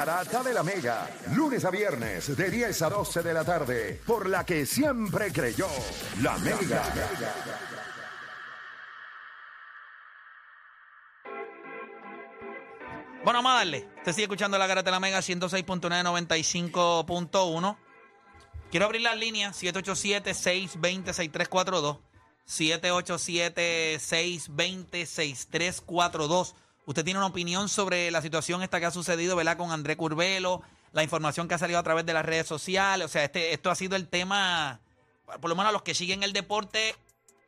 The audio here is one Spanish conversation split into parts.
Garata de la Mega, lunes a viernes de 10 a 12 de la tarde, por la que siempre creyó, la Mega. Bueno, vamos a darle. Usted sigue escuchando la Garata de la Mega 106.995.1. Quiero abrir las líneas 787-620-6342. 787-620-6342. Usted tiene una opinión sobre la situación esta que ha sucedido, ¿verdad? Con André Curvelo, la información que ha salido a través de las redes sociales. O sea, este, esto ha sido el tema, por lo menos a los que siguen el deporte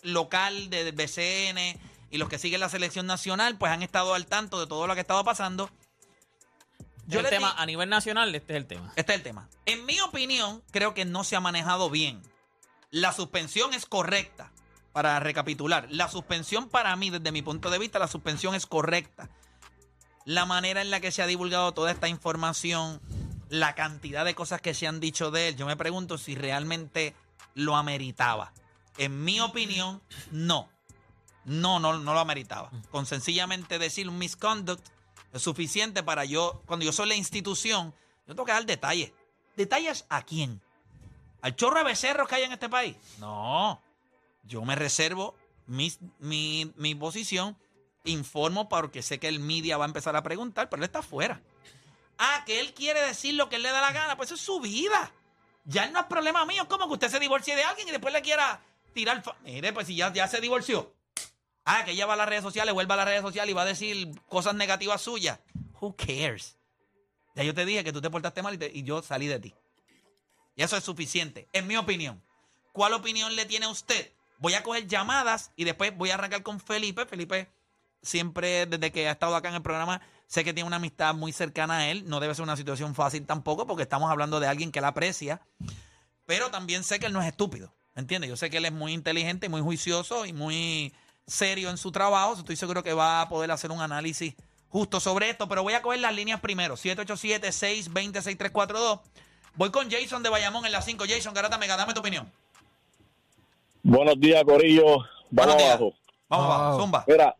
local del BCN y los que siguen la selección nacional, pues han estado al tanto de todo lo que ha estado pasando. Yo el tema di- a nivel nacional, este es el tema. este es el tema. En mi opinión, creo que no se ha manejado bien. La suspensión es correcta. Para recapitular, la suspensión para mí, desde mi punto de vista, la suspensión es correcta. La manera en la que se ha divulgado toda esta información, la cantidad de cosas que se han dicho de él, yo me pregunto si realmente lo ameritaba. En mi opinión, no. No, no, no lo ameritaba. Con sencillamente decir un misconduct es suficiente para yo, cuando yo soy la institución, yo tengo que dar detalles. ¿Detalles a quién? ¿Al chorro de becerros que hay en este país? No. Yo me reservo mis- mi, mi posición, informo porque sé que el media va a empezar a preguntar, pero él está afuera. Ah, que él quiere decir lo que él le da la gana, pues eso es su vida. Ya no es problema mío. ¿Cómo que usted se divorcie de alguien y después le quiera tirar? Mire, pues si ya, ya se divorció. Ah, que ella va a las redes sociales, vuelva a las redes sociales y va a decir cosas negativas suyas. Who cares? Ya yo te dije que tú te portaste mal y, y yo salí de ti. Y eso es suficiente, en mi opinión. ¿Cuál opinión le tiene a usted? Voy a coger llamadas y después voy a arrancar con Felipe. Felipe siempre, desde que ha estado acá en el programa, sé que tiene una amistad muy cercana a él. No debe ser una situación fácil tampoco porque estamos hablando de alguien que él aprecia. Pero también sé que él no es estúpido. ¿Entiendes? Yo sé que él es muy inteligente, muy juicioso y muy serio en su trabajo. Estoy seguro que va a poder hacer un análisis justo sobre esto. Pero voy a coger las líneas primero. 787-620-6342. Voy con Jason de Bayamón en la 5. Jason, Garata Mega, dame tu opinión. Buenos días, Corillo. Vamos días. abajo. Vamos, Wow. abajo, zumba. Mira,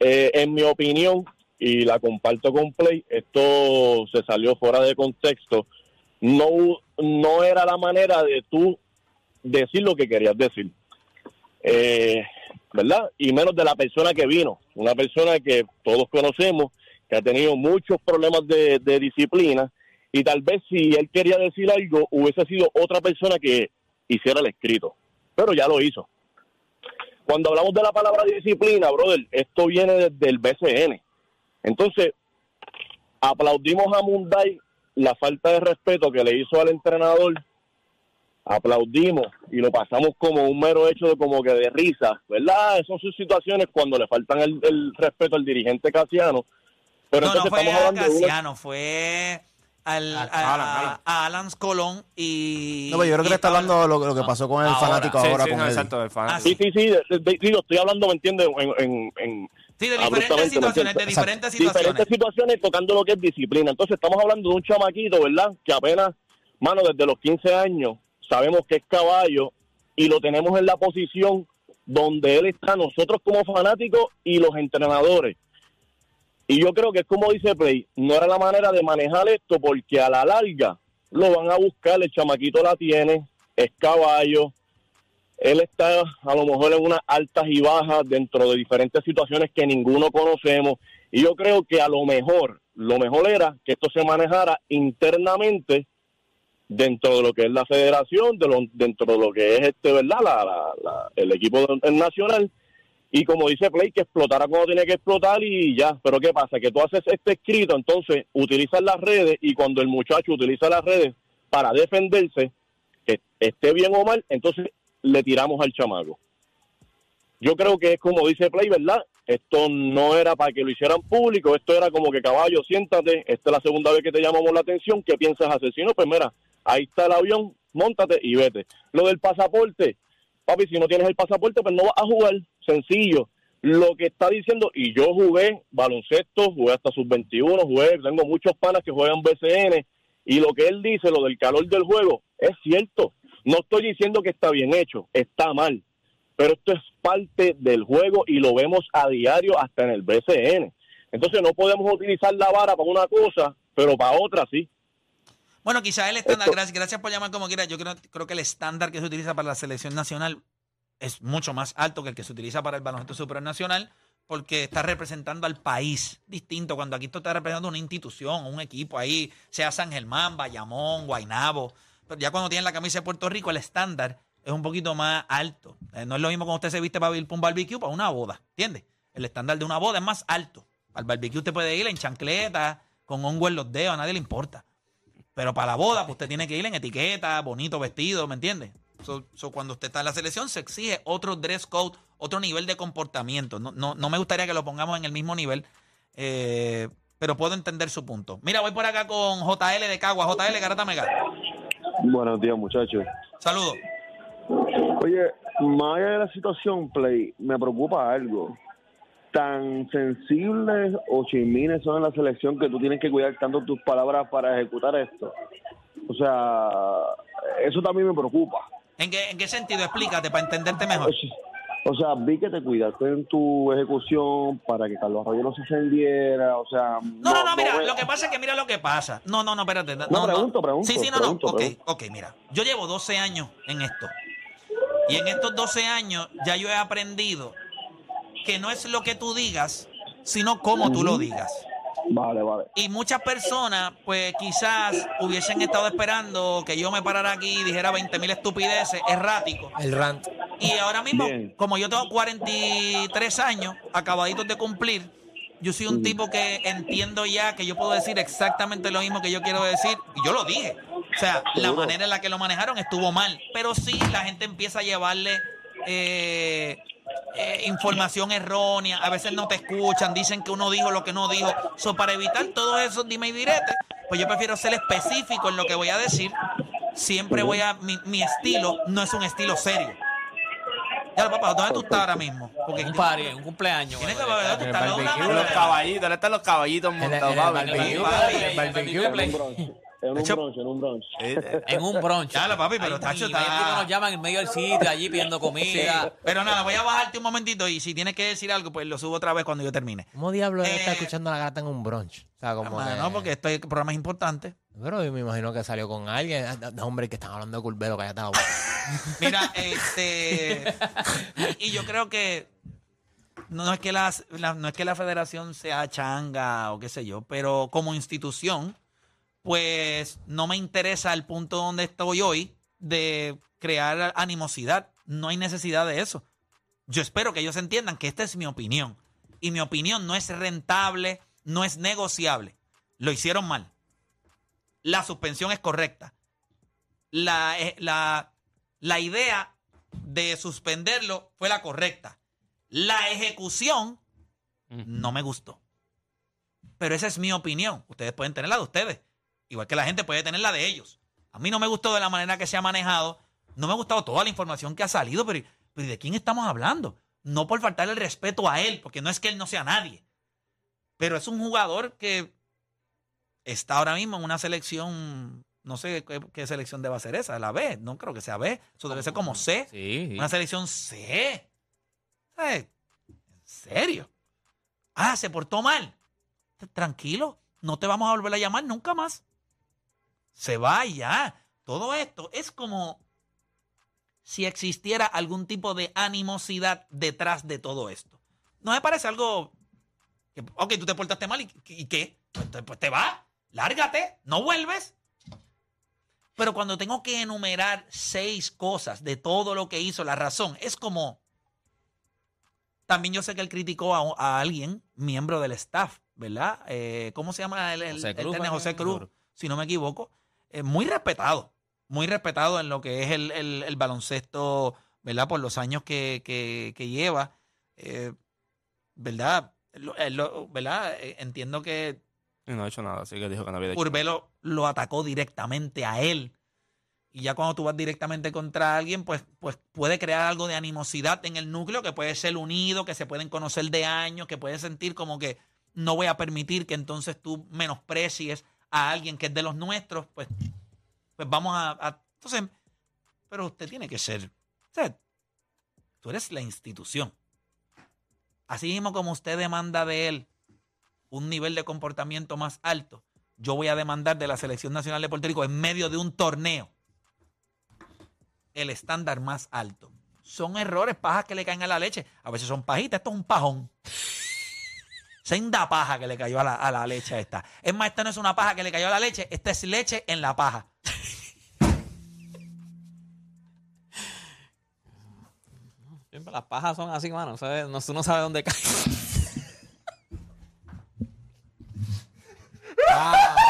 eh, en mi opinión, y la comparto con Play, esto se salió fuera de contexto. No, no era la manera de tú decir lo que querías decir. Eh, ¿Verdad? Y menos de la persona que vino. Una persona que todos conocemos, que ha tenido muchos problemas de, de disciplina. Y tal vez si él quería decir algo, hubiese sido otra persona que hiciera el escrito. Pero ya lo hizo. Cuando hablamos de la palabra disciplina, brother, esto viene desde el BCN. Entonces, aplaudimos a Munday la falta de respeto que le hizo al entrenador. Aplaudimos y lo pasamos como un mero hecho de como que de risa, ¿verdad? Esas son situaciones cuando le faltan el, el respeto al dirigente Casiano. Pero no, no entonces fue estamos hablando de una- Casiano, fue al, A- a, Alan, Alan. a Alan Colón y... No, pero yo creo que le está hablando lo, lo que pasó con el Ahora. fanático Sí, ahora sí, con no, exacto, el fanático. Ah, Sí, sí, sí, de- de- digo, estoy hablando, ¿me entiendes? En, en, en, Sí, de diferentes ¿me situaciones, de diferentes situaciones. diferentes situaciones tocando lo que es disciplina. Entonces estamos hablando de un chamaquito, ¿verdad? Que apenas, mano, desde los 15 años sabemos que es caballo y lo tenemos en la posición donde él está, nosotros como fanáticos y los entrenadores. Y yo creo que es como dice Play, no era la manera de manejar esto porque a la larga lo van a buscar, el chamaquito la tiene, es caballo, él está a lo mejor en unas altas y bajas dentro de diferentes situaciones que ninguno conocemos y yo creo que a lo mejor, lo mejor era que esto se manejara internamente dentro de lo que es la federación, de lo- dentro de lo que es este, ¿verdad? La, la- la- el equipo nacional y como dice Play, que explotara cuando tiene que explotar y ya. Pero ¿qué pasa? Que tú haces este escrito, entonces utilizas las redes y cuando el muchacho utiliza las redes para defenderse, que esté bien o mal, entonces le tiramos al chamaco. Yo creo que es como dice Play, ¿verdad? Esto no era para que lo hicieran público, esto era como que caballo, siéntate, esta es la segunda vez que te llamamos la atención, ¿qué piensas hacer? Si no, pues mira, ahí está el avión, montate y vete. Lo del pasaporte, papi, si no tienes el pasaporte, pues no vas a jugar, sencillo. Lo que está diciendo, y yo jugué baloncesto, jugué hasta sub-21, jugué, tengo muchos panas que juegan BCN, y lo que él dice, lo del calor del juego, es cierto. No estoy diciendo que está bien hecho, está mal. Pero esto es parte del juego y lo vemos a diario hasta en el BCN. Entonces no podemos utilizar la vara para una cosa pero para otras sí. Bueno, quizás el estándar, gracias, gracias por llamar como quiera. Yo creo, creo que el estándar que se utiliza para la selección nacional es mucho más alto que el que se utiliza para el baloncesto superior nacional, porque está representando al país distinto. Cuando aquí tú estás representando una institución, un equipo ahí, sea San Germán, Bayamón, Guaynabo. Pero ya cuando tienes la camisa de Puerto Rico, el estándar es un poquito más alto. Eh, no es lo mismo cuando usted se viste para ir para un barbecue, para una boda, ¿entiendes? El estándar de una boda es más alto. Al barbecue usted puede ir en chancleta, con hongo en los dedos, a nadie le importa. Pero para la boda, pues usted tiene que ir en etiqueta, bonito vestido, ¿me entiende? So, so, cuando usted está en la selección, se exige otro dress code, otro nivel de comportamiento. No, no, no me gustaría que lo pongamos en el mismo nivel, eh, pero puedo entender su punto. Mira, voy por acá con JL de Cagua. JL, Garata Mega. Buenos días, muchachos. Saludos. Oye, más allá de la situación, Play, me preocupa algo. Tan sensibles o chimines son en la selección que tú tienes que cuidar tanto tus palabras para ejecutar esto. O sea, eso también me preocupa. ¿En qué, ¿En qué sentido? Explícate para entenderte mejor. O sea- vi que te cuidaste en tu ejecución para que Carlos Arroyo no se encendiera, o sea... No, no, no, mira, lo que pasa es que mira lo que pasa. No, no, no, espérate. No, No, pregunto, pregunto, Sí, sí, no, pregunto, no. Ok, pregunto. ok, mira. Yo llevo 12 años en esto. Y en estos 12 años ya yo he aprendido que no es lo que tú digas, sino cómo tú lo digas. Vale, vale. Y muchas personas, pues quizás hubiesen estado esperando que yo me parara aquí y dijera 20 mil estupideces, errático. El rant. Y ahora mismo, Bien. como yo tengo 43 años, acabaditos de cumplir, yo soy un tipo que entiendo ya que yo puedo decir exactamente lo mismo que yo quiero decir. Y yo lo dije. O sea, la manera en la que lo manejaron estuvo mal. Pero sí, la gente empieza a llevarle eh, eh, información errónea. A veces no te escuchan, dicen que uno dijo lo que no dijo. So, para evitar todos esos dime y diretes, pues yo prefiero ser específico en lo que voy a decir. Siempre voy a. Mi, mi estilo no es un estilo serio. Ya, papá, ¿dónde tú estás ahora mismo? Porque Un party, un cumpleaños. Tienes que ver, tú en el estás Los caballitos, ahí están los caballitos montados, el papi. barbecue, En un brunch, en un Hecho- brunch, en un brunch. En un brunch. Ya, lo, papi, pero, Ay, tacho, está- que nos llaman en medio del sitio, allí pidiendo comida. Pero nada, voy a bajarte un momentito y si tienes que decir algo, pues lo subo otra vez cuando yo termine. ¿Cómo diablos Eh, está escuchando a la gata en un brunch? O sea, como que- No, porque este programa es importante. Pero yo me imagino que salió con alguien. Ah, no, hombre, que están hablando de Curbelo, cállate la boca. Mira, este. Y yo creo que. No es que la, la- no es que la federación sea changa o qué sé yo, pero como institución, pues no me interesa el punto donde estoy hoy de crear animosidad. No hay necesidad de eso. Yo espero que ellos entiendan que esta es mi opinión. Y mi opinión no es rentable, no es negociable. Lo hicieron mal. La suspensión es correcta. La, eh, la, la idea de suspenderlo fue la correcta. La ejecución no me gustó. Pero esa es mi opinión. Ustedes pueden tener la de ustedes. Igual que la gente puede tener la de ellos. A mí no me gustó de la manera que se ha manejado. No me ha gustado toda la información que ha salido, pero, pero ¿de quién estamos hablando? No por faltarle el respeto a él, porque no es que él no sea nadie. Pero es un jugador que está ahora mismo en una selección, no sé qué, qué selección debe ser esa, la B, no creo que sea B, eso debe ser como C, Sí, sí. una selección C. ¿Sabes? ¿En serio? Ah, se portó mal. Tranquilo, no te vamos a volver a llamar nunca más. Se va y ya. Todo esto es como si existiera algún tipo de animosidad detrás de todo esto. ¿No me parece algo que, ok, tú te portaste mal y, y qué? Pues te, pues te vas, lárgate, no vuelves. Pero cuando tengo que enumerar seis cosas de todo lo que hizo, la razón, es como... También yo sé que él criticó a, a alguien, miembro del staff, ¿verdad? Eh, ¿Cómo se llama el, el, José. José Cruz, si no me equivoco. Eh, muy respetado, muy respetado en lo que es el, el- el baloncesto, ¿verdad? Por los años que, que- que lleva, eh, ¿verdad? Lo- lo- ¿verdad? Eh, Entiendo que no ha hecho nada, así que dijo que no había hecho Urbelo lo atacó directamente a él. Y ya cuando tú vas directamente contra alguien, pues, pues puede crear algo de animosidad en el núcleo que puede ser unido, que se pueden conocer de años, que puede sentir como que no voy a permitir que entonces tú menosprecies a alguien que es de los nuestros, pues, pues vamos a, Entonces, pero usted tiene que ser... sea, tú eres la institución. Así mismo como usted demanda de él un nivel de comportamiento más alto, yo voy a demandar de la Selección Nacional de Puerto Rico en medio de un torneo el estándar más alto. Son errores, pajas que le caen a la leche. A veces son pajitas, esto es un pajón. Senda paja que le cayó a la, a la leche esta. Es más, esta no es una paja que le cayó a la leche, esta es leche en la paja. Siempre las pajas son así, mano. ¿sabes? No, tú no sabes dónde cae.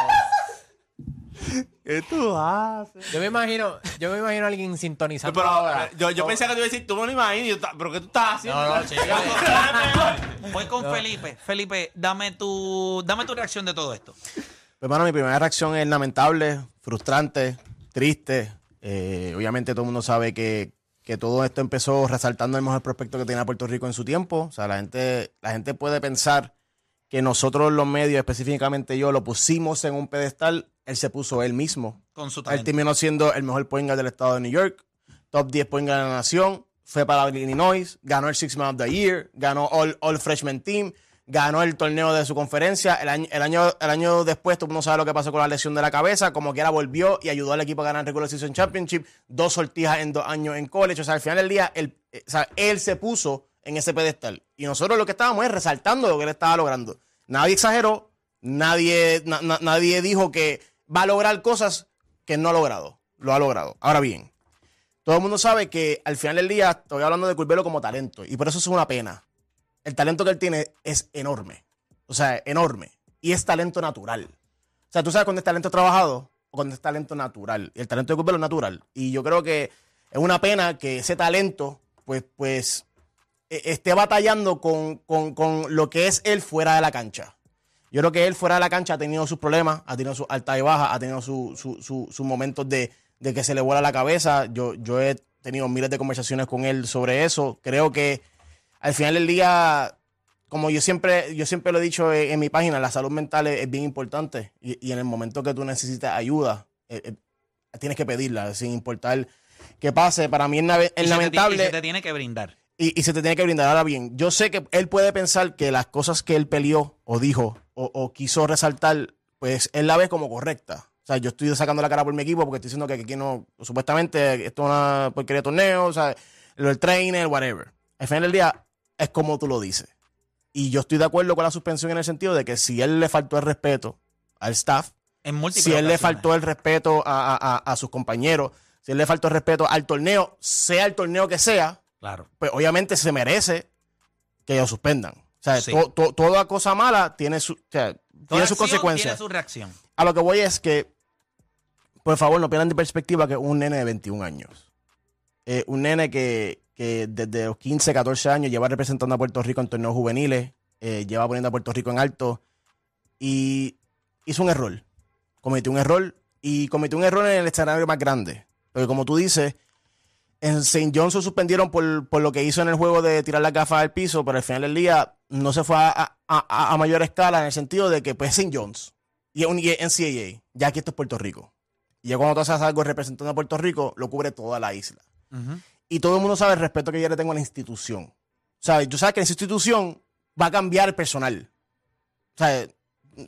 ¿Qué tú haces? Yo me imagino, yo me imagino a alguien sintonizando Pero ahora. yo, yo pensé que te iba a decir, tú me lo imaginas. y yo, ¿Pero qué tú estás haciendo? No, no, chico. Voy con Felipe. Felipe, dame tu, dame tu reacción de todo esto. Pues, mano, mi primera reacción es lamentable, frustrante, triste. Eh, obviamente todo el mundo sabe que, que todo esto empezó resaltando el mejor prospecto que tenía Puerto Rico en su tiempo. O sea, la gente, la gente puede pensar que nosotros los medios, específicamente yo, lo pusimos en un pedestal. Él se puso él mismo. Con su Él talento. terminó siendo el mejor point guard del estado de New York, top 10 point guard de la nación, fue para Illinois, ganó el Six Man of the Year, ganó All, All Freshman Team, ganó el torneo de su conferencia. El año, el año, el año después, tú no sabes lo que pasó con la lesión de la cabeza, como que ahora volvió y ayudó al equipo a ganar el Regular Season Championship, dos sortijas en dos años en college. O sea, al final del día, él, eh, o sea, él se puso en ese pedestal. Y nosotros lo que estábamos es resaltando lo que él estaba logrando. Nadie exageró, nadie, na- na- nadie dijo que va a lograr cosas que no ha logrado. Lo ha logrado. Ahora bien, todo el mundo sabe que al final del día estoy hablando de Curbelo como talento. Y por eso es una pena. El talento que él tiene es enorme. O sea, enorme. Y es talento natural. O sea, tú sabes cuando es talento trabajado o cuando es talento natural. Y el talento de Curbelo es natural. Y yo creo que es una pena que ese talento, pues, pues, e- esté batallando con, con- con lo que es él fuera de la cancha. Yo creo que él fuera de la cancha ha tenido sus problemas, ha tenido sus altas y bajas, ha tenido su- su- su- sus momentos de, de que se le vuela la cabeza. Yo, yo he tenido miles de conversaciones con él sobre eso. Creo que al final del día, como yo siempre, yo siempre lo he dicho en, en mi página, la salud mental es, es bien importante. Y, y en el momento que tú necesitas ayuda, eh, eh, tienes que pedirla, sin importar qué pase. Para mí es, te lamentable. y se te tiene que brindar. Y, y se te tiene que brindar. Ahora bien, yo sé que él puede pensar que las cosas que él peleó o dijo o, o quiso resaltar, pues él la ve como correcta. O sea, yo estoy sacando la cara por mi equipo porque estoy diciendo que aquí no, supuestamente esto es una porquería de torneo, o sea, lo del trainer, whatever. Al final del día, es como tú lo dices. Y yo estoy de acuerdo con la suspensión en el sentido de que si él le faltó el respeto al staff, En si él le faltó el respeto a, a- a- a sus compañeros, si él le faltó el respeto al torneo, sea el torneo que sea, Claro. pues obviamente se merece que lo suspendan. O sea, Sí. to- to- toda cosa mala tiene, su, o sea, tiene sus consecuencias. Tiene su reacción. A lo que voy es que, por favor, no pierdan de perspectiva que un nene de 21 años, eh, un nene que, que desde los 15, 14 años lleva representando a Puerto Rico en torneos juveniles, eh, lleva poniendo a Puerto Rico en alto y hizo un error. Cometió un error y cometió un error en el escenario más grande. Porque como tú dices, en St. John's se suspendieron por, por lo que hizo en el juego de tirar las gafas al piso, pero al final del día no se fue a, a- a- mayor escala en el sentido de que pues St. John's y es un NCAA, ya aquí esto es Puerto Rico. Y ya cuando tú haces algo representando a Puerto Rico, lo cubre toda la isla. Y todo el mundo sabe el respeto que yo le tengo a la institución. O sea, tú sabes que esa institución va a cambiar el personal. O sea,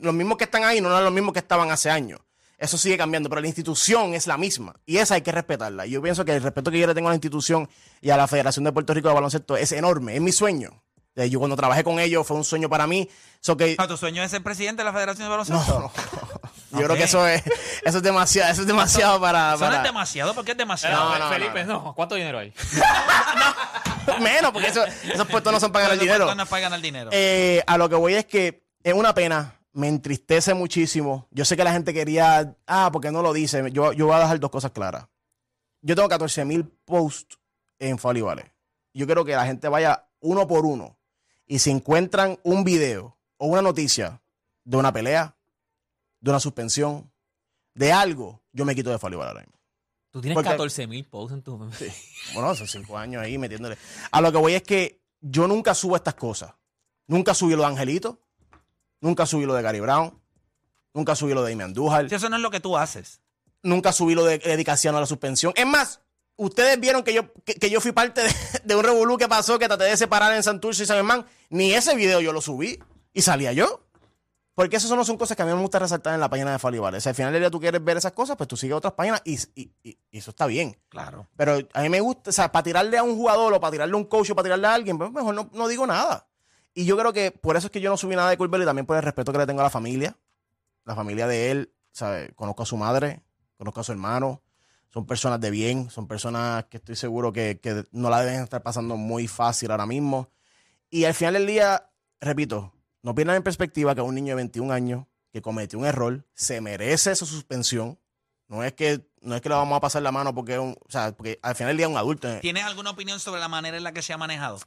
los mismos que están ahí no son los mismos que estaban hace años. Eso sigue cambiando, pero la institución es la misma. Y esa hay que respetarla. Y yo pienso que el respeto que yo le tengo a la institución y a la Federación de Puerto Rico de Baloncesto es enorme. Es mi sueño. Yo cuando trabajé con ellos fue un sueño para mí. So que, Ah, ¿Tu sueño es ser presidente de la Federación de no, Baloncesto? no. Yo creo que eso es, eso es demasiado, eso es demasiado para, Eso no para- es demasiado porque es demasiado. No, no, Felipe, no, ¿Cuánto dinero hay? menos, porque eso- esos puestos no son para ganar dinero. No pagan el dinero. Eh, a lo que voy es que es una pena, me entristece muchísimo. Yo sé que la gente quería, ah, porque no lo dice. Yo, yo voy a dejar dos cosas claras. Yo tengo 14 mil posts en Folly. Yo quiero que la gente vaya uno por uno y si encuentran un video o una noticia de una pelea, de una suspensión, de algo, yo me quito de Valley ahora mismo. Tú tienes Porque- 14 mil posts en tu... Bueno, hace cinco años ahí metiéndole. A lo que voy es que yo nunca subo estas cosas. Nunca subí lo de Angelito. Nunca subí lo de Gary Brown. Nunca subí lo de Amy Andújar. Si eso no es lo que tú haces. Nunca subí lo de dedicación a la suspensión. Es más, ustedes vieron que yo, que, que yo fui parte de, de un revolú que pasó, que traté de separar en Santurce y San Germán. Ni ese video yo lo subí. Y salía yo. Porque esas no son cosas que a mí me gusta resaltar en la página de Falibal. O sea, al final del día tú quieres ver esas cosas, pues tú sigues otras páginas y, y- y- y eso está bien. Claro. Pero a mí me gusta, o sea, para tirarle a un jugador o para tirarle a un coach o para tirarle a alguien, pues mejor no, no digo nada. Y yo creo que por eso es que yo no subí nada de Curbelo y también por el respeto que le tengo a la familia. La familia de él, ¿sabes? Conozco a su madre, conozco a su hermano. Son personas de bien, son personas que estoy seguro que, que no la deben estar pasando muy fácil ahora mismo. Y al final del día, repito, no pierdan en perspectiva que un niño de 21 años que cometió un error se merece su suspensión. No es que no es que le vamos a pasar la mano porque un, o sea, porque al final del día es un adulto. ¿Tienes alguna opinión sobre la manera en la que se ha manejado?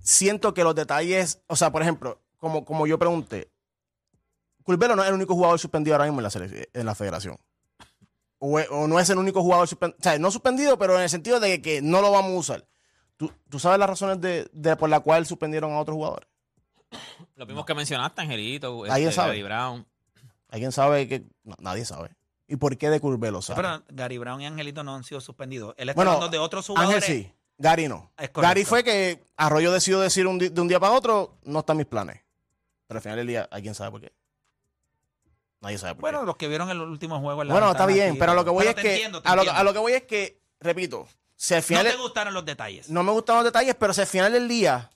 Siento que los detalles, o sea, por ejemplo, como, como yo pregunté, Curbelo no es el único jugador suspendido ahora mismo en la, en la federación. O, no es el único jugador suspendido, o sea, no suspendido, pero en el sentido de que no lo vamos a usar. ¿Tú, tú sabes las razones de, de por la cual suspendieron a otros jugadores? Lo mismo que mencionaste, Angelito, Alguien este, sabe. Gary Brown. ¿Alguien sabe que no, nadie sabe? ¿Y por qué de Curbelo sabe? Pero Gary Brown y Angelito no han sido suspendidos. Él está Bueno, hablando de otros Ángel jugadores. sí, Gary no. Gary fue que Arroyo decidió decir un de un día para otro, no están mis planes. Pero al final del día, ¿alguien sabe por qué? Nadie sabe por Bueno, qué. los que vieron el último juego en la Bueno, está bien, aquí, pero a lo que voy es que entiendo, a, lo, a lo que voy es que, repito, si al No final te gustaron los detalles. no me gustan los detalles, pero si al final del día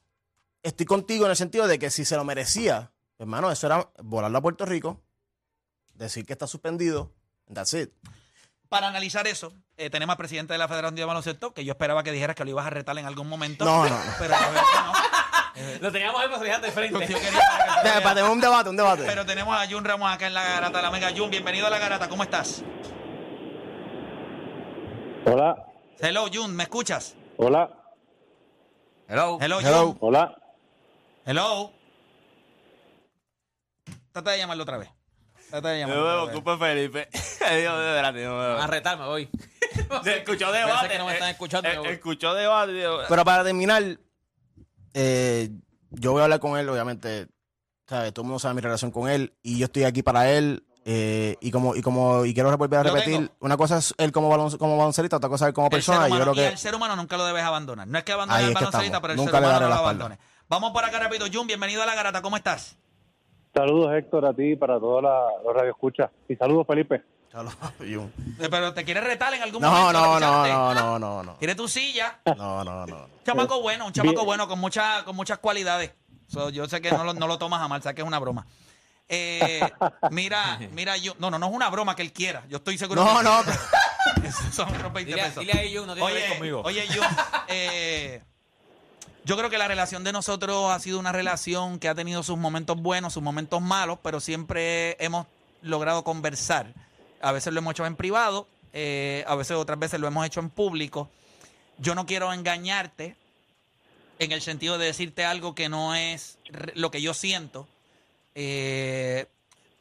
estoy contigo en el sentido de que si se lo merecía, hermano, eso era volarlo a Puerto Rico, decir que está suspendido, that's it. Para analizar eso, eh, tenemos al presidente de la Federación de Baloncesto, que yo esperaba que dijeras que lo ibas a retar en algún momento. No, no, no. Pero no. Lo teníamos ahí para de Yo frente. quería para que tener un debate, un debate. Pero tenemos a Jun Ramos acá en la garata la Mega. Jun, bienvenido a la garata. ¿Cómo estás? Hola, Hello, Jun, ¿me escuchas? hola, Hello. Hello, Hello. Jun. hola. Hello. Trata de llamarlo otra vez. Trata de No llamarlo me ocupe, Felipe. Dios, de verdad, no me a retarme hoy. Se escuchó Pensé debate. que no me están escuchando, eh, voy. Escuchó debate. Pero para terminar, eh, yo voy a hablar con él, obviamente, ¿sabes? Todo el mundo sabe mi relación con él y yo estoy aquí para él. eh, y como y como y quiero volver a repetir, una cosa es él como balon, como baloncelista, otra cosa es él como El persona. y yo humano- creo y que al ser humano nunca lo debes abandonar. No es que abandones que baloncelista, pero el Nunca ser humano no la lo espalda. abandones. Vamos por acá rápido. Jun, bienvenido a la garata. ¿Cómo estás? Saludos Héctor a ti y para todos la- los radioescuchas. Y saludos Felipe. Eh, Pero te quieres retar en algún no, momento. no, ¿lo no, no, no, no, no, Tienes tu silla. no, no, no. Un chamaco bueno, un chamaco Bien. bueno con, mucha, con muchas cualidades. So, yo sé que no lo, no lo tomas a mal, sabes que es una broma. Eh, mira, mira, yo, no, no, no es una broma que él quiera. Yo estoy seguro No, que no, Esos son otros 20 Dile, pesos. dile a ellos, no tiene que ver Oye, conmigo. oye, yo, eh, yo creo que la relación de nosotros ha sido una relación que ha tenido sus momentos buenos, sus momentos malos, pero siempre hemos logrado conversar. A veces lo hemos hecho en privado, eh, a veces otras veces lo hemos hecho en público. Yo no quiero engañarte en el sentido de decirte algo que no es lo que yo siento. Eh,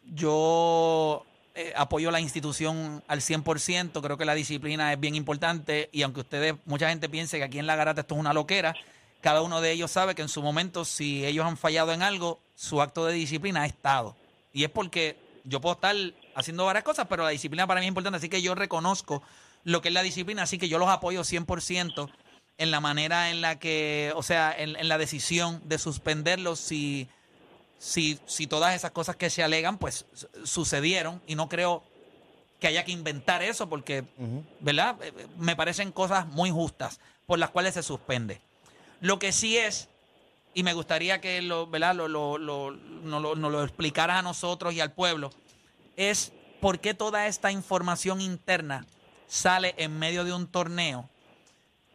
yo eh, apoyo la institución al 100%, creo que la disciplina es bien importante y aunque ustedes, mucha gente piense que aquí en La Garata esto es una loquera, cada uno de ellos sabe que en su momento, si ellos han fallado en algo, su acto de disciplina ha estado. Y es porque yo puedo estar haciendo varias cosas, pero la disciplina para mí es importante, así que yo reconozco lo que es la disciplina, así que yo los apoyo 100% en la manera en la que, o sea, en, en la decisión de suspenderlos si si, si todas esas cosas que se alegan, pues su- sucedieron y no creo que haya que inventar eso porque, ¿verdad? Eh, eh, Me parecen cosas muy justas por las cuales se suspende. Lo que sí es, y me gustaría que lo, ¿verdad? Lo, lo, lo, nos lo, nos lo explicaras a nosotros y al pueblo, es por qué toda esta información interna sale en medio de un torneo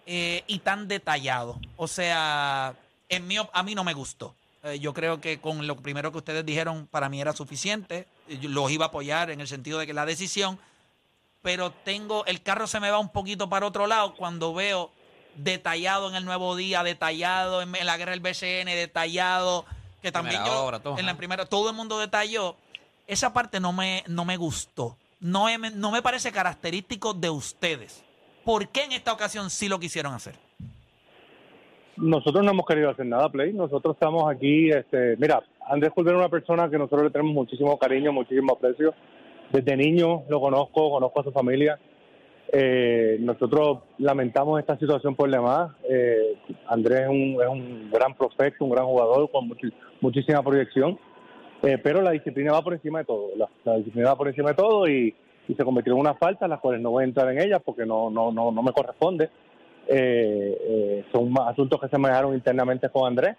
eh, y tan detallado. O sea, en op- a mí no me gustó. Eh, yo creo que con lo primero que ustedes dijeron, para mí era suficiente. Eh, Yo los iba a apoyar en el sentido de que la decisión, pero tengo, el carro se me va un poquito para otro lado cuando veo detallado en el nuevo día, detallado en, en la guerra del BCN, detallado, que también Primera yo, todo, en la primera, todo el mundo detalló. Esa parte no me, no me gustó. No, me- no me parece característico de ustedes. ¿Por qué en esta ocasión sí lo quisieron hacer? Nosotros no hemos querido hacer nada, Play. Nosotros estamos aquí, este, mira, Andrés Culver es una persona que nosotros le tenemos muchísimo cariño, muchísimo aprecio. Desde niño lo conozco, conozco a su familia. Eh, nosotros lamentamos esta situación por demás. Eh, Andrés es un, es un gran prospecto, un gran jugador con muchi- muchísima proyección. Eh, pero la disciplina va por encima de todo. La disciplina va por encima de todo y, se convirtió en una falta, las cuales no voy a entrar en ellas porque no, no, no, no me corresponde. Eh, eh, son asuntos que se manejaron internamente con Andrés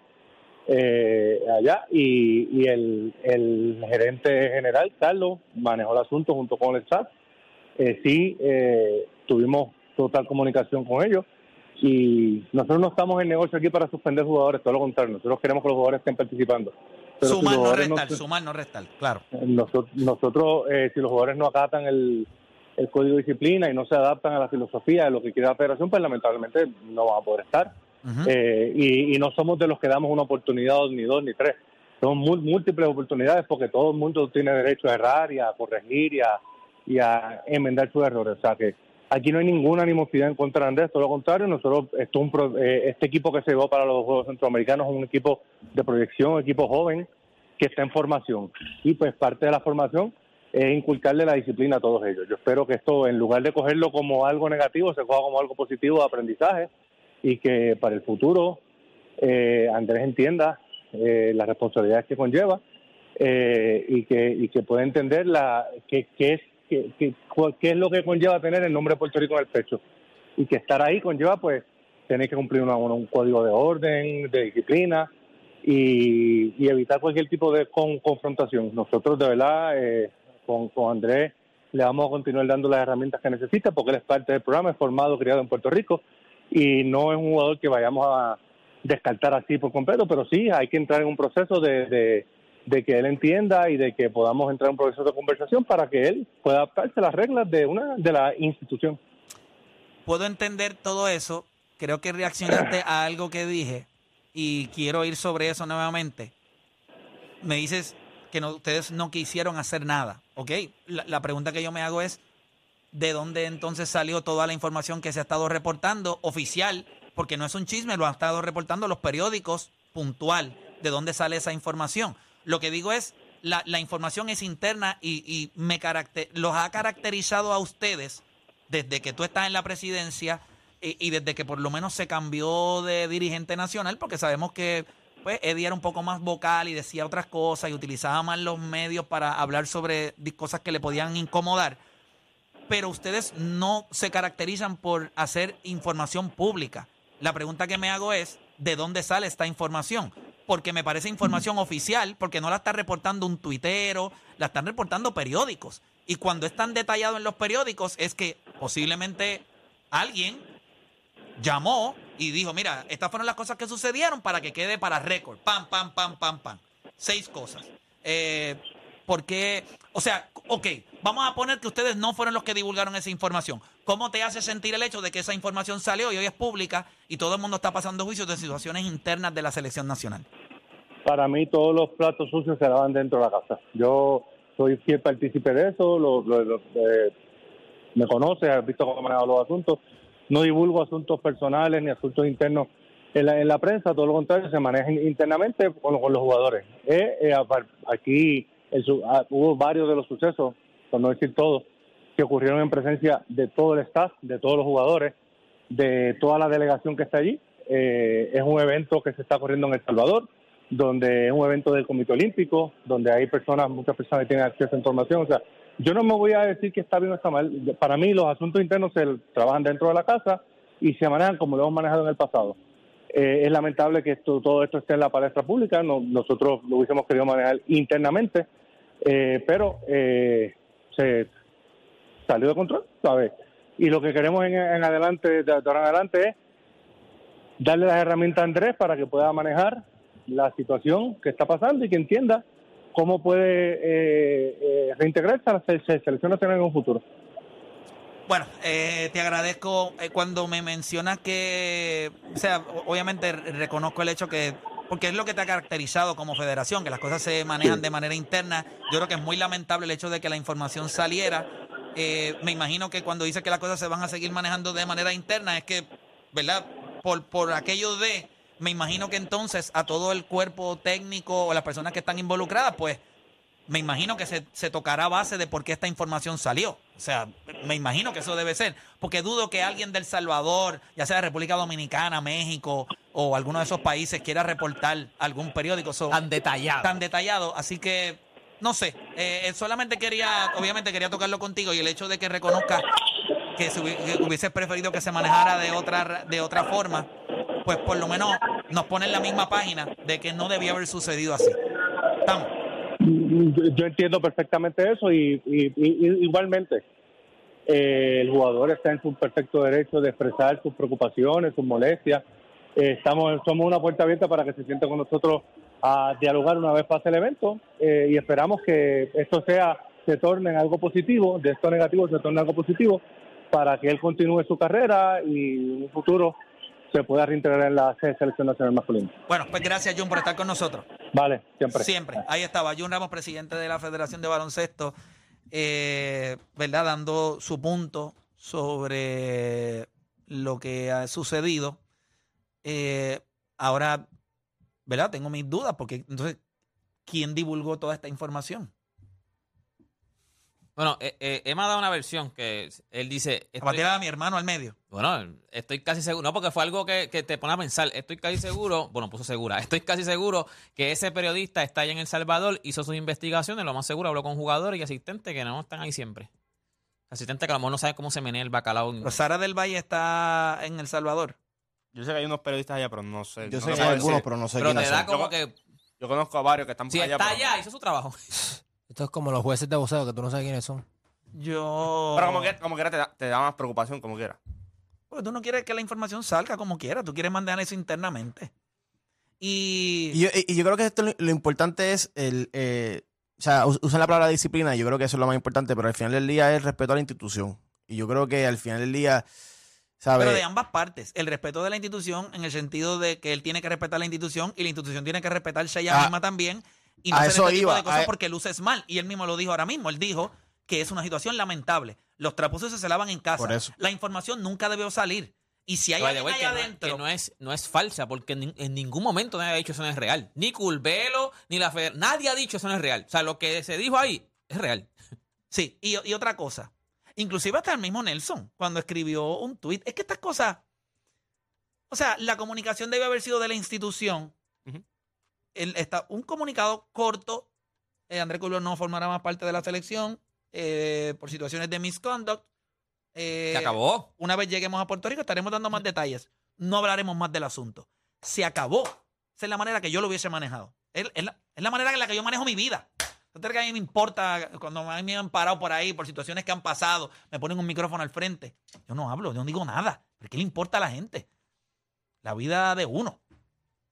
allá y, y el, el gerente general, Carlos, manejó el asunto junto con el staff. Eh, sí, eh, tuvimos total comunicación con ellos y nosotros no estamos en negocio aquí para suspender jugadores, todo lo contrario, nosotros queremos que los jugadores estén participando. Pero Sumar no restar, se- sumar no restar, claro. nosotros, nosotros eh, si los jugadores no acatan el, el código de disciplina y no se adaptan a la filosofía de lo que quiere la federación, pues lamentablemente no van a poder estar. Eh, y, y no somos de los que damos una oportunidad, ni dos, ni tres. Son mú- múltiples oportunidades porque todo el mundo tiene derecho a errar y a corregir y a, y a enmendar sus errores. O sea que aquí no hay ninguna animosidad en contra de Andrés, todo lo contrario. Nosotros, esto es un pro- eh, este equipo que se llevó para los Juegos Centroamericanos es un equipo de proyección, un equipo joven que está en formación. Y pues parte de la formación es inculcarle la disciplina a todos ellos. Yo espero que esto, en lugar de cogerlo como algo negativo, se coja como algo positivo de aprendizaje y que para el futuro eh, Andrés entienda eh, las responsabilidades que conlleva eh, y que y que pueda entender la que, que es que, que- qué es lo que conlleva tener el nombre de Puerto Rico en el pecho y que estar ahí conlleva pues tener que cumplir una- un código de orden, de disciplina y, evitar cualquier tipo de con- confrontación. Nosotros de verdad eh, con, con Andrés le vamos a continuar dando las herramientas que necesita porque él es parte del programa, es formado, criado en Puerto Rico y no es un jugador que vayamos a descartar así por completo, pero sí hay que entrar en un proceso de, de, de que él entienda y de que podamos entrar en un proceso de conversación para que él pueda adaptarse a las reglas de una de la institución. Puedo entender todo eso. Creo que reaccionaste a algo que dije y quiero ir sobre eso nuevamente. Me dices que ustedes no quisieron hacer nada, ¿ok? La, la pregunta que yo me hago es, ¿de dónde entonces salió toda la información que se ha estado reportando oficial? Porque no es un chisme, lo han estado reportando los periódicos puntual. ¿De dónde sale esa información? Lo que digo es, la, información es interna y, me caracter, los ha caracterizado a ustedes desde que tú estás en la presidencia y, y desde que por lo menos se cambió de dirigente nacional, porque sabemos que pues, Eddie era un poco más vocal y decía otras cosas y utilizaba más los medios para hablar sobre cosas que le podían incomodar. Pero ustedes no se caracterizan por hacer información pública. La pregunta que me hago es, ¿de dónde sale esta información? Porque me parece información oficial, porque no la está reportando un tuitero, la están reportando periódicos. Y cuando es tan detallado en los periódicos es que posiblemente alguien llamó y dijo, mira, estas fueron las cosas que sucedieron para que quede para récord. Pam, pam, pam, pam, pam. Seis cosas. Eh, porque, o sea, ok, vamos a poner que ustedes no fueron los que divulgaron esa información. ¿Cómo te hace sentir el hecho de que esa información salió y hoy es pública y todo el mundo está pasando juicios de situaciones internas de la selección nacional? Para mí todos los platos sucios se lavan dentro de la casa. Yo soy fiel partícipe de eso, lo, lo- lo- eh, me conoce, has visto cómo he manejado los asuntos. No divulgo asuntos personales ni asuntos internos en la, en la prensa, todo lo contrario, se manejan internamente con, los jugadores. Eh, eh, aquí ah, hubo varios de los sucesos, no decir todos, que ocurrieron en presencia de todo el staff, de todos los jugadores, de toda la delegación que está allí. Eh, es un evento que se está corriendo en El Salvador, donde es un evento del Comité Olímpico, donde hay personas, muchas personas que tienen acceso a información. O sea, yo no me voy a decir que está bien o está mal. Para mí los asuntos internos se trabajan dentro de la casa y se manejan como lo hemos manejado en el pasado. Eh, es lamentable que esto, todo esto esté en la palestra pública. No- nosotros lo hubiésemos querido manejar internamente, eh, pero eh, se salió de control, ¿sabes? Y lo que queremos en, adelante, de ahora en adelante, es darle las herramientas a Andrés para que pueda manejar la situación que está pasando y que entienda cómo puede eh, eh, reintegrarse a la se- se- selección nacional en un futuro. Bueno, eh, te agradezco eh, cuando me mencionas que, o sea, obviamente re- reconozco el hecho que, porque es lo que te ha caracterizado como federación, que las cosas se manejan de manera interna. Yo creo que es muy lamentable el hecho de que la información saliera. Eh, me imagino que cuando dices que las cosas se van a seguir manejando de manera interna es que, ¿verdad? Por, por aquello de, me imagino que entonces a todo el cuerpo técnico o las personas que están involucradas, pues me imagino que se, se tocará base de por qué esta información salió. O sea, me imagino que eso debe ser. Porque dudo que alguien del Salvador, ya sea de República Dominicana, México o alguno de esos países, quiera reportar algún periódico. So, Tan detallado. tan detallado. Así que, no sé. Eh, solamente quería, obviamente quería tocarlo contigo y el hecho de que reconozca que, hubi- que hubieses preferido que se manejara de otra, de otra forma, pues por lo menos nos pone en la misma página de que no debía haber sucedido así. Estamos. Yo entiendo perfectamente eso y, y- igualmente eh, el jugador está en su perfecto derecho de expresar sus preocupaciones, sus molestias. Eh, estamos somos una puerta abierta para que se sienta con nosotros a dialogar una vez pase el evento eh, y esperamos que esto sea se torne en algo positivo, de esto negativo se torne algo positivo para que él continúe su carrera y un futuro se pueda reintegrar en la selección nacional masculina. Bueno, pues gracias, Jun, por estar con nosotros. Vale, siempre. Siempre. Ahí estaba Jun Ramos, presidente de la Federación de Baloncesto, eh, ¿verdad? Dando su punto sobre lo que ha sucedido. Eh, ahora, ¿verdad? Tengo mis dudas porque entonces, ¿quién divulgó toda esta información? Bueno, eh, eh, Emma ha dado una versión que él dice. A partir a mi hermano al medio. Bueno, estoy casi seguro, no, porque fue algo que, que te pone a pensar, estoy casi seguro, bueno, puso segura, estoy casi seguro que ese periodista está allá en El Salvador, hizo sus investigaciones, lo más seguro habló con jugadores y asistentes que no están ahí siempre. Asistentes que a lo mejor no saben cómo se menea el bacalao. en- Pero Sara del Valle está en El Salvador. Yo sé que hay unos periodistas allá, pero no sé. Yo no sé que hay algunos, pero no sé pero te quiénes da son. como Yo- que, Yo conozco a varios que están si por allá. está pero- allá, hizo su trabajo. Esto es como los jueces de boxeo que tú no sabes quiénes son. Yo. Pero como que, como quiera te da, te da más preocupación, como quiera. Porque tú no quieres que la información salga como quiera, tú quieres mantener eso internamente. Y, Y yo, y yo creo que esto lo, lo importante es el. eh, o sea, us- usan la palabra disciplina, y yo creo que eso es lo más importante, pero al final del día es el respeto a la institución. Y yo creo que al final del día, ¿sabes? pero de ambas partes, el respeto de la institución en el sentido de que él tiene que respetar la institución y la institución tiene que respetarse ella A- misma también y no a hacer eso este tipo iba, de cosas a- porque luces mal. Y él mismo lo dijo ahora mismo, él dijo que es una situación lamentable. Los trapos se lavan en casa. Por eso. La información nunca debió salir. Y si hay alguien allá que, no, adentro... que no es, no es falsa, porque en ningún momento nadie ha dicho eso no es real. Ni Culvelo, ni la Feder- Nadie ha dicho eso no es real. O sea, lo que se dijo ahí es real. Sí, y, y otra cosa. Inclusive hasta el mismo Nelson, cuando escribió un tuit. Es que estas cosas... O sea, la comunicación debe haber sido de la institución. El- está un comunicado corto. eh, André Culver no formará más parte de la selección eh, por situaciones de misconduct. Eh, Se acabó. Una vez lleguemos a Puerto Rico estaremos dando más detalles. No hablaremos más del asunto. Se acabó. Esa es la manera que yo lo hubiese manejado. Es, es la, es la manera en la que yo manejo mi vida. ¿No que a mí me importa cuando a mí me han parado por ahí por situaciones que han pasado? Me ponen un micrófono al frente. Yo no hablo, yo no digo nada. ¿Pero qué le importa a la gente? La vida de uno.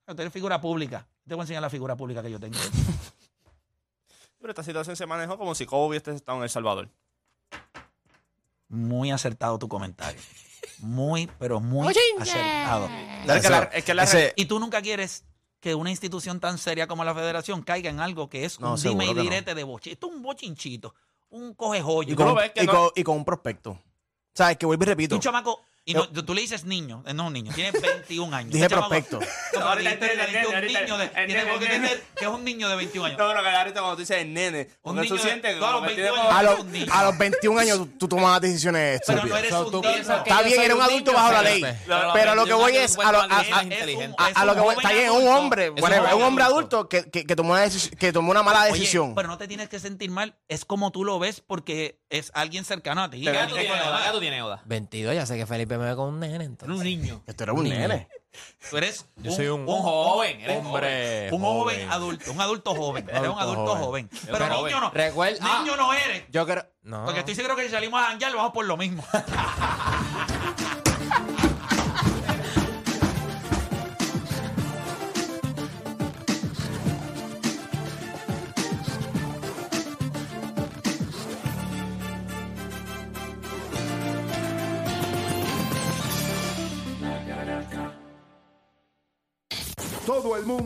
Usted es figura pública. Te voy a enseñar la figura pública que yo tengo. Pero esta situación se manejó como si Kobe hubiese estado en El Salvador. Muy acertado tu comentario. Muy, pero muy acertado. Es que la- es que la- ese- Y tú nunca quieres que una institución tan seria como la federación caiga en algo que es No, un dime y seguro que no. direte de boche. Esto es un bochinchito, un coge joyo. y, lo con, ves que y no- con- y con un prospecto. ¿Sabes? Que vuelvo y repito. un chamaco, y no- tú le dices niño, eh, no es un niño, tiene 21 años. Dije prospecto. Que es un niño de 21 años. No, pero que ahorita cuando tú dices el nene, Un tú niño de- sientes que todos los como que 21 tiene como- A, años. los- un niño. a los 21 años tú, tú tomas decisiones Pero estúpidas. no eres un tú niño. Está bien, eres un adulto niño, bajo la ley. Pero- lo que voy es a lo, que voy, está bien, es un hombre, Es un hombre adulto que, tomó una decisión, que tomó una mala decisión. pero no te tienes que sentir mal. Es como tú lo ves porque es alguien cercano a ti. ¿Qué edad tú? ¿Qué edad tú tienes, Oda? 22, ya sé que Felipe me ve con un nene entonces. Un niño. Esto era un nene. Tú eres Yo soy un, un joven, eres hombre. un joven adulto, un adulto joven. Eres un Adulto joven. joven. Pero Pero niño no. Recuerda- ah. Niño no eres. Yo creo. No. Porque estoy seguro que si salimos a janguear vamos por lo mismo. Todo el mundo